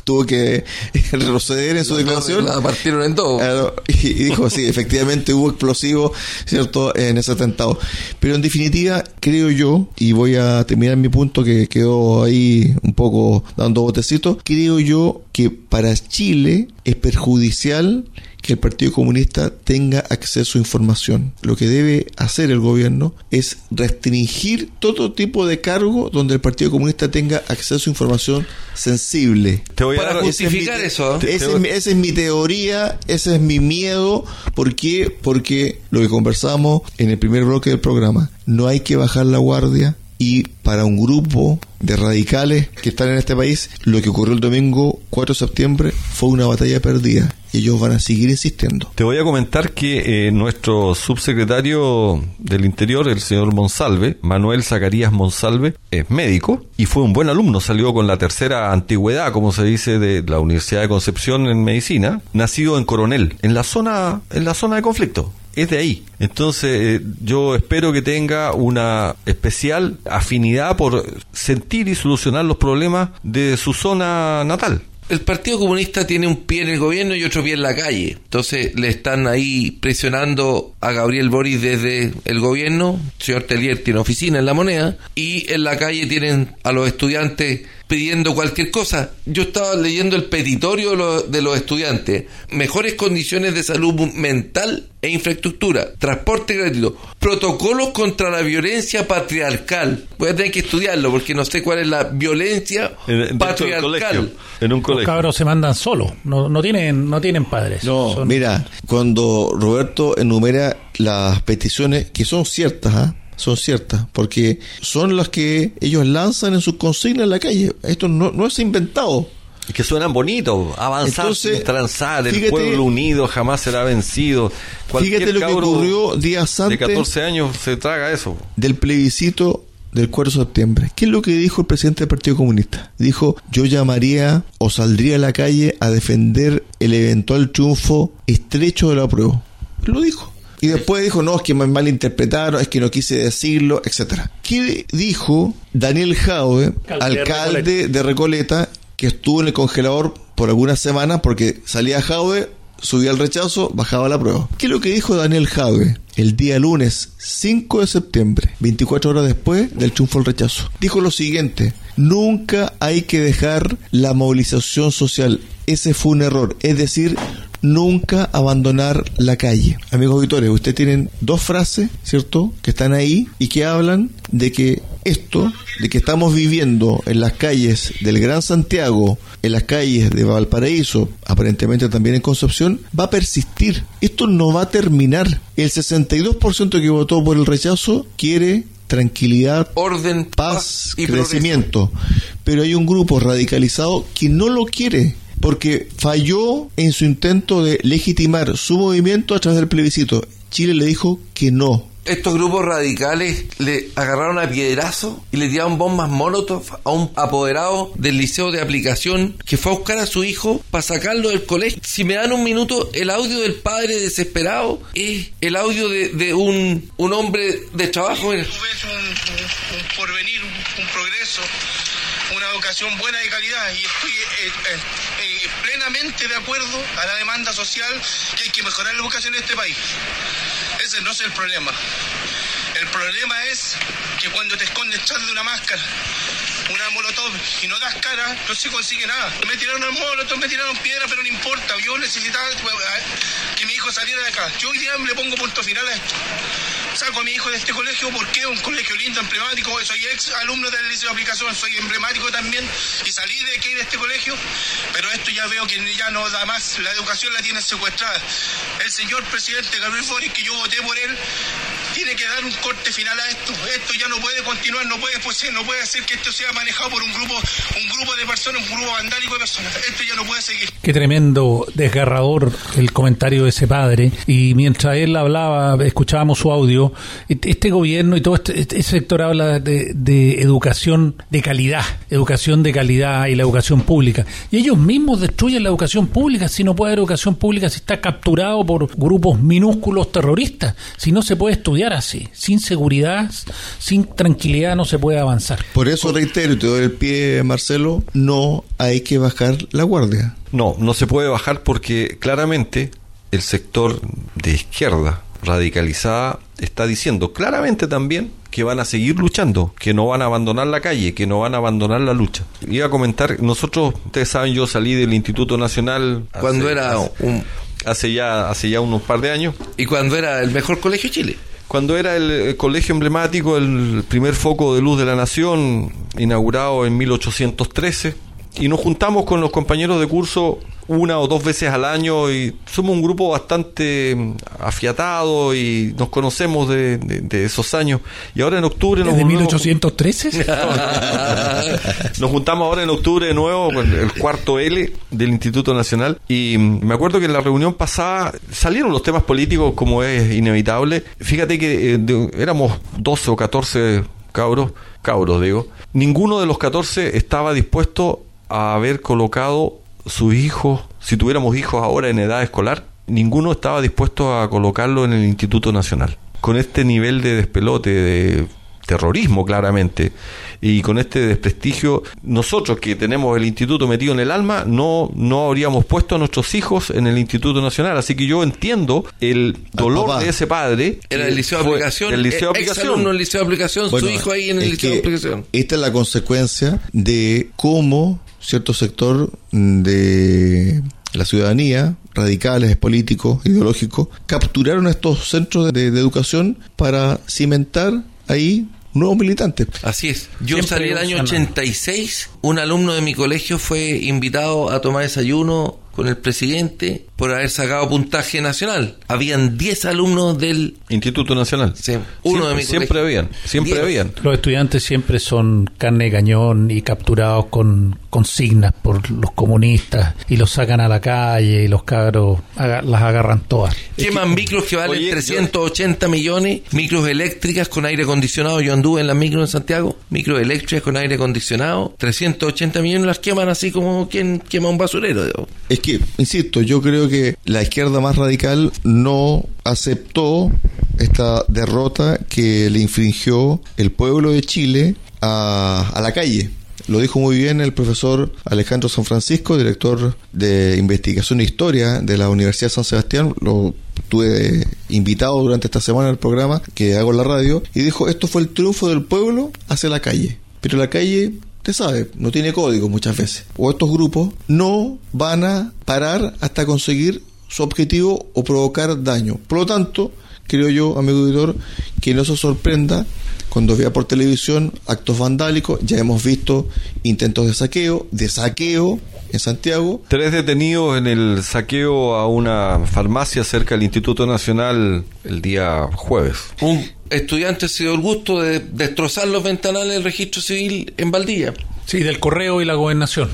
tuvo que retroceder en su declaración. La partieron en todo. Y, dijo, sí, efectivamente hubo explosivos, ¿cierto?, en ese atentado. Pero en definitiva, creo yo, y voy a terminar mi punto que quedó ahí un poco dando botecitos, creo yo que para Chile es perjudicial que el Partido Comunista tenga acceso a información. Lo que debe hacer el gobierno es restringir todo tipo de cargo donde el Partido Comunista tenga acceso a información sensible. Te voy a justificar eso. Esa es, mi teoría, ese es mi miedo. ¿Por qué? Porque lo que conversamos en el primer bloque del programa, no hay que bajar la guardia, y para un grupo de radicales que están en este país, lo que ocurrió el domingo 4 de septiembre fue una batalla perdida. Ellos van a seguir insistiendo. Te voy a comentar que eh, nuestro subsecretario del Interior, el señor Monsalve, Manuel Zacarías Monsalve, es médico y fue un buen alumno. Salió con la tercera antigüedad, como se dice, de la Universidad de Concepción en medicina, nacido en Coronel, en la zona, en la zona de conflicto es de ahí. Entonces, eh, yo espero que tenga una especial afinidad por sentir y solucionar los problemas de su zona natal el Partido Comunista tiene un pie en el gobierno y otro pie en la calle. Entonces le están ahí presionando a Gabriel Boris desde el gobierno. El señor Tellier tiene oficina en la moneda. Y en la calle tienen a los estudiantes pidiendo cualquier cosa. Yo estaba leyendo el petitorio de los, estudiantes. Mejores condiciones de salud mental e infraestructura. Transporte gratuito. Protocolos contra la violencia patriarcal. Voy a tener que estudiarlo porque no sé cuál es la violencia patriarcal. En un colegio. Los cabros se mandan solos. No, no, tienen, no tienen padres. No, mira, cuando Roberto enumera las peticiones que son ciertas, ¿ah? Son ciertas, porque son las que ellos lanzan en sus consignas en la calle. Esto no, no es inventado. Y que suenan bonitos, avanzar sin transar, el pueblo unido jamás será vencido. fíjate lo que ocurrió días antes de 14 años se traga eso. Del plebiscito del 4 de septiembre. ¿Qué es lo que dijo el presidente del Partido Comunista? Dijo, yo llamaría o saldría a la calle a defender el eventual triunfo estrecho de la prueba. Lo dijo. Y después dijo, no, es que me malinterpretaron, es que no quise decirlo, etcétera. ¿Qué dijo Daniel Jaue, alcalde, de Recoleta, que estuvo en el congelador por algunas semanas porque salía Jaue, subía el rechazo, bajaba la prueba? ¿Qué es lo que dijo Daniel Jaue el día lunes 5 de septiembre, 24 horas después del triunfo del rechazo? Dijo lo siguiente, nunca hay que dejar la movilización social. Ese fue un error. Es decir, nunca abandonar la calle. Amigos auditores, ustedes tienen dos frases, ¿cierto?, que están ahí y que hablan de que esto, de que estamos viviendo en las calles del Gran Santiago, en las calles de Valparaíso, aparentemente también en Concepción, va a persistir. Esto no va a terminar. El 62% que votó por el rechazo quiere tranquilidad, orden, paz, y crecimiento. Pero hay un grupo radicalizado que no lo quiere porque falló en su intento de legitimar su movimiento a través del plebiscito. Chile le dijo que no, estos grupos radicales le agarraron a piedrazo y le tiraron bombas molotov a un apoderado del liceo de aplicación que fue a buscar a su hijo para sacarlo del colegio. Si me dan un minuto, el audio del padre desesperado es el audio de, un, un, hombre de trabajo. Tú ves un, porvenir, un, progreso, una educación buena de calidad y estoy eh, eh, eh, plenamente de acuerdo a la demanda social que hay que mejorar la educación en este país. No es el problema. El problema es que cuando te escondes detrás de una máscara, una molotov y no das cara, no se consigue nada. Me tiraron el molotov, me tiraron piedra, pero no importa. Yo necesitaba que mi hijo saliera de acá. Yo hoy día le pongo punto final a esto saco a mi hijo de este colegio porque es un colegio lindo, emblemático, soy ex alumno del liceo de aplicación, soy emblemático también y salí de aquí de este colegio, pero esto ya veo que ya no da más, la educación la tiene secuestrada. El señor presidente Gabriel Boris, que yo voté por él, tiene que dar un corte final a esto. Esto ya no puede continuar, no puede, pues, no puede ser que esto sea manejado por un grupo, un grupo de personas, un grupo vandálico de personas. Esto ya no puede seguir. Qué tremendo, desgarrador el comentario de ese padre. Y mientras él hablaba, escuchábamos su audio, este gobierno y todo este, este, sector habla de, educación de calidad, educación de calidad y la educación pública. Y ellos mismos destruyen la educación pública si no puede haber educación pública, si está capturado por grupos minúsculos terroristas, si no se puede estudiar así, sin seguridad, sin tranquilidad no se puede avanzar. Por eso reitero y te doy el pie, Marcelo, no hay que bajar la guardia. No, no se puede bajar porque claramente el sector de izquierda radicalizada está diciendo claramente también que van a seguir luchando, que no van a abandonar la calle, que no van a abandonar la lucha. Iba a comentar, nosotros, ustedes saben, yo salí del Instituto Nacional cuando era un hace ya hace ya unos par de años y cuando era el mejor colegio de Chile. Cuando era el, colegio emblemático, el primer foco de luz de la nación, inaugurado en 1813, y nos juntamos con los compañeros de curso una o dos veces al año y somos un grupo bastante mm, afiatado y nos conocemos de, esos años. Y ahora en octubre nos... ¿De 1813? nos juntamos ahora en octubre de nuevo con el cuarto L del Instituto Nacional y mm, me acuerdo que en la reunión pasada salieron los temas políticos como es inevitable. Fíjate que eh, éramos 12 o 14 cabros, cabros digo. Ninguno de los 14 estaba dispuesto a haber colocado sus hijos, si tuviéramos hijos ahora en edad escolar, ninguno estaba dispuesto a colocarlo en el Instituto Nacional. Con este nivel de despelote, de terrorismo claramente, y con este desprestigio, nosotros que tenemos el instituto metido en el alma, no, no habríamos puesto a nuestros hijos en el Instituto Nacional. Así que yo entiendo el dolor de ese padre. Era el liceo de aplicación. El liceo de aplicación. el liceo de aplicación, su hijo ahí en el liceo de aplicación. Esta es la consecuencia de cómo cierto sector de la ciudadanía, radicales, políticos, ideológicos, capturaron estos centros de, educación para cimentar ahí nuevos militantes. Así es. Yo salí el año 86, un alumno de mi colegio fue invitado a tomar desayuno con el presidente por haber sacado puntaje nacional. Habían 10 alumnos del Instituto Nacional. Sí, uno de Siempre habían, siempre habían. Los estudiantes siempre son carne de cañón y capturados con consignas por los comunistas y los sacan a la calle y los cabros las agarran todas. Queman micros que valen 380 millones, micros eléctricas con aire acondicionado. Yo anduve en las micros en Santiago, micros eléctricas con aire acondicionado, 380 millones las queman así como quien quema un basurero. Es que, insisto, yo creo que la izquierda más radical no aceptó esta derrota que le infringió el pueblo de Chile a, la calle. Lo dijo muy bien el profesor Alejandro San Francisco, director de investigación e historia de la Universidad San Sebastián. Lo tuve invitado durante esta semana al programa que hago en la radio y dijo, esto fue el triunfo del pueblo hacia la calle. Pero la calle usted sabe, no tiene código muchas veces. O estos grupos no van a parar hasta conseguir su objetivo o provocar daño. Por lo tanto, creo yo, amigo auditor, que no se sorprenda cuando vea por televisión actos vandálicos, ya hemos visto intentos de saqueo, de saqueo en Santiago. Tres detenidos en el saqueo a una farmacia cerca del Instituto Nacional el día jueves. Un estudiante se dio el gusto de destrozar los ventanales del registro civil en Valdilla. Sí, del correo y la gobernación.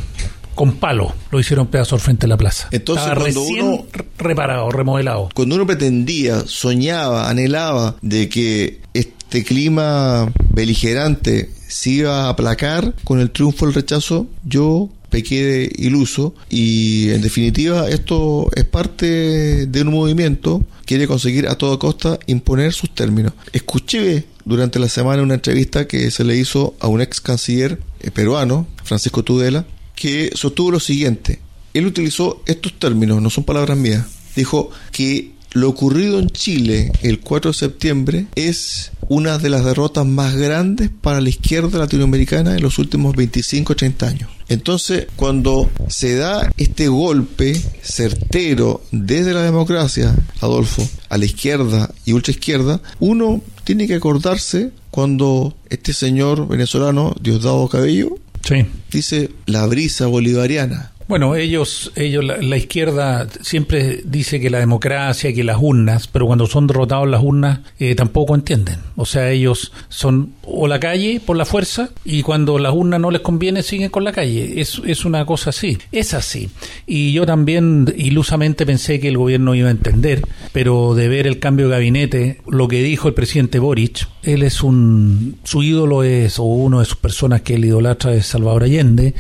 Con palo lo hicieron pedazos frente a la plaza. Entonces, Estaba cuando recién uno- reparado, remodelado. Cuando uno pretendía, soñaba, anhelaba de que este clima beligerante se iba a aplacar con el triunfo del rechazo, yo pequé de iluso y en definitiva esto es parte de un movimiento que quiere conseguir a toda costa imponer sus términos. Escuché durante la semana una entrevista que se le hizo a un ex canciller eh, peruano, Francisco Tudela, que sostuvo lo siguiente. Él utilizó estos términos, no son palabras mías. Dijo que lo ocurrido en Chile el 4 de septiembre es una de las derrotas más grandes para la izquierda latinoamericana en los últimos 25 o 30 años. Entonces, cuando se da este golpe certero desde la democracia, Adolfo, a la izquierda y ultraizquierda, uno tiene que acordarse cuando este señor venezolano, Diosdado Cabello, Sí. dice la brisa bolivariana. Bueno, ellos, ellos la, la izquierda siempre dice que la democracia, que las urnas, pero cuando son derrotados las urnas eh, tampoco entienden. O sea, ellos son o la calle por la fuerza y cuando las urnas no les conviene siguen con la calle. Es, es una cosa así. Es así. Y yo también ilusamente pensé que el gobierno iba a entender, pero de ver el cambio de gabinete, lo que dijo el presidente Boric, él es un, su ídolo es, o uno de sus personas que él idolatra es Salvador Allende,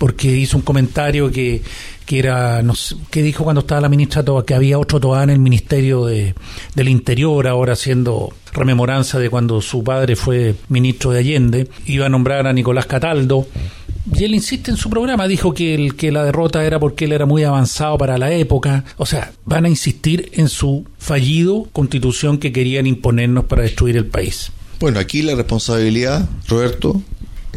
porque hizo un comentario que, que era, no sé, que dijo cuando estaba la ministra Toa, que había otro Toa en el Ministerio de, del Interior, ahora haciendo rememoranza de cuando su padre fue ministro de Allende, iba a nombrar a Nicolás Cataldo, y él insiste en su programa, dijo que, el, que la derrota era porque él era muy avanzado para la época. O sea, van a insistir en su fallido constitución que querían imponernos para destruir el país. Bueno, aquí la responsabilidad, Roberto,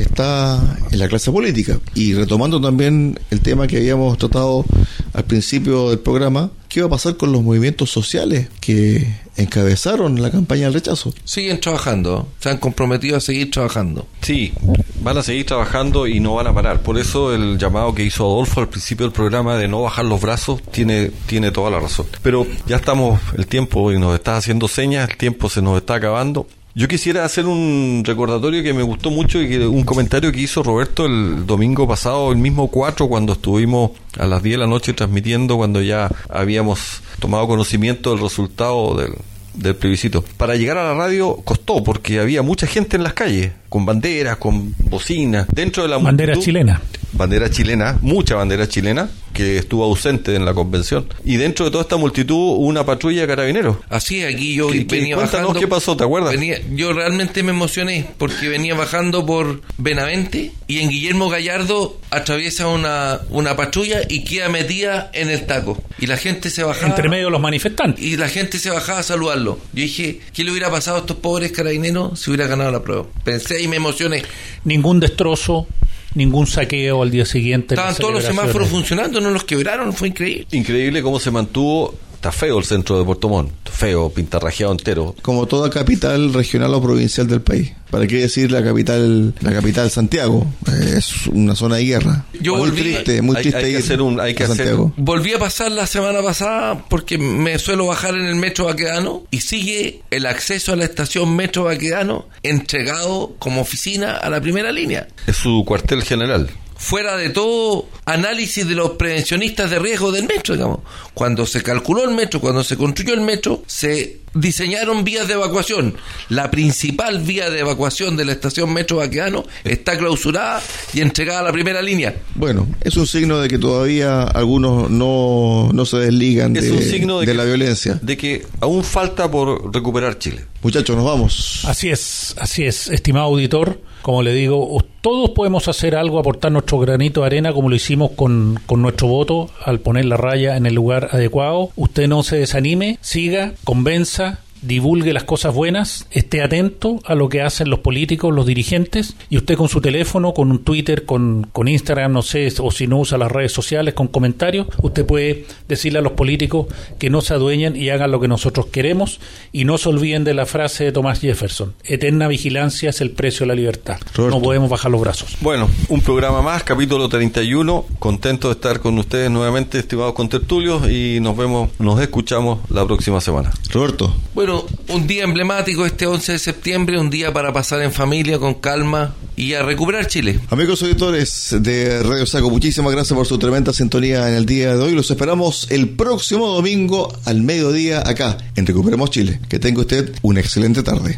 está en la clase política. Y retomando también el tema que habíamos tratado al principio del programa, ¿qué va a pasar con los movimientos sociales que encabezaron la campaña del rechazo? Siguen trabajando, se han comprometido a seguir trabajando. Sí, van a seguir trabajando y no van a parar. Por eso el llamado que hizo Adolfo al principio del programa de no bajar los brazos tiene, tiene toda la razón. Pero ya estamos, el tiempo y nos está haciendo señas, el tiempo se nos está acabando. Yo quisiera hacer un recordatorio que me gustó mucho y que un comentario que hizo Roberto el domingo pasado, el mismo 4, cuando estuvimos a las 10 de la noche transmitiendo, cuando ya habíamos tomado conocimiento del resultado del, del plebiscito. Para llegar a la radio costó porque había mucha gente en las calles, con banderas, con bocinas, dentro de la Bandera multitud- chilena. bandera chilena, mucha bandera chilena, que estuvo ausente en la convención. Y dentro de toda esta multitud hubo una patrulla de carabineros. Así es, aquí yo ¿Qué- qué- venía cuéntanos bajando. qué pasó, ¿te acuerdas? venía- yo realmente me emocioné porque venía bajando por Benavente y en Guillermo Gallardo atraviesa una, una patrulla y queda metida en el taco. Y la gente se bajaba. Entre medio de los manifestantes. Y la gente se bajaba a saludarlo. Yo dije, ¿qué le hubiera pasado a estos pobres carabineros si hubiera ganado la prueba? Pensé y me emocioné. Ningún destrozo, ningún saqueo al día siguiente. Estaban todos los semáforos funcionando, no los quebraron, fue increíble. Increíble cómo se mantuvo. Está feo el centro de Puerto Montt. Feo, pintarrajeado entero. Como toda capital regional o provincial del país. ¿Para qué decir la capital, la capital Santiago? Eh, Es una zona de guerra. Yo muy volví- triste, muy hay- triste hay que ir hacer un- hay que a hacer-. Volví a pasar la semana pasada porque me suelo bajar en el metro Baquedano y sigue el acceso a la estación metro Baquedano entregado como oficina a la primera línea. Es su cuartel general. Fuera de todo análisis de los prevencionistas de riesgo del metro, digamos. Cuando se calculó el metro, cuando se construyó el metro, se diseñaron vías de evacuación. La principal vía de evacuación de la estación Metro Baqueano está clausurada y entregada a la primera línea. Bueno, es un signo de que todavía algunos no, no se desligan Es de, un signo de, de que- la violencia. De que aún falta por recuperar Chile. Muchachos, nos vamos. Así es, así es, estimado auditor. Como le digo, todos podemos hacer algo, aportar nuestro granito de arena, como lo hicimos con, con nuestro voto al poner la raya en el lugar adecuado. Usted no se desanime, siga, convenza, divulgue las cosas buenas, esté atento a lo que hacen los políticos, los dirigentes, y usted con su teléfono, con un Twitter, con, con Instagram, no sé, o si no usa las redes sociales, con comentarios, usted puede decirle a los políticos que no se adueñen y hagan lo que nosotros queremos, y no se olviden de la frase de Thomas Jefferson, eterna vigilancia es el precio de la libertad. Roberto. No podemos bajar los brazos. Bueno, un programa más, capítulo 31. Contento de estar con ustedes nuevamente, estimados contertulios, y nos vemos, nos escuchamos la próxima semana. Roberto, Bueno, un día emblemático este 11 de septiembre, un día para pasar en familia, con calma y a recuperar Chile. amigos auditores de Radio Saco, muchísimas gracias por su tremenda sintonía en el día de hoy. Los esperamos el próximo domingo al mediodía acá en Recuperemos Chile. Que tenga usted una excelente tarde.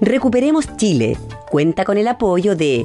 Recuperemos Chile. Cuenta con el apoyo de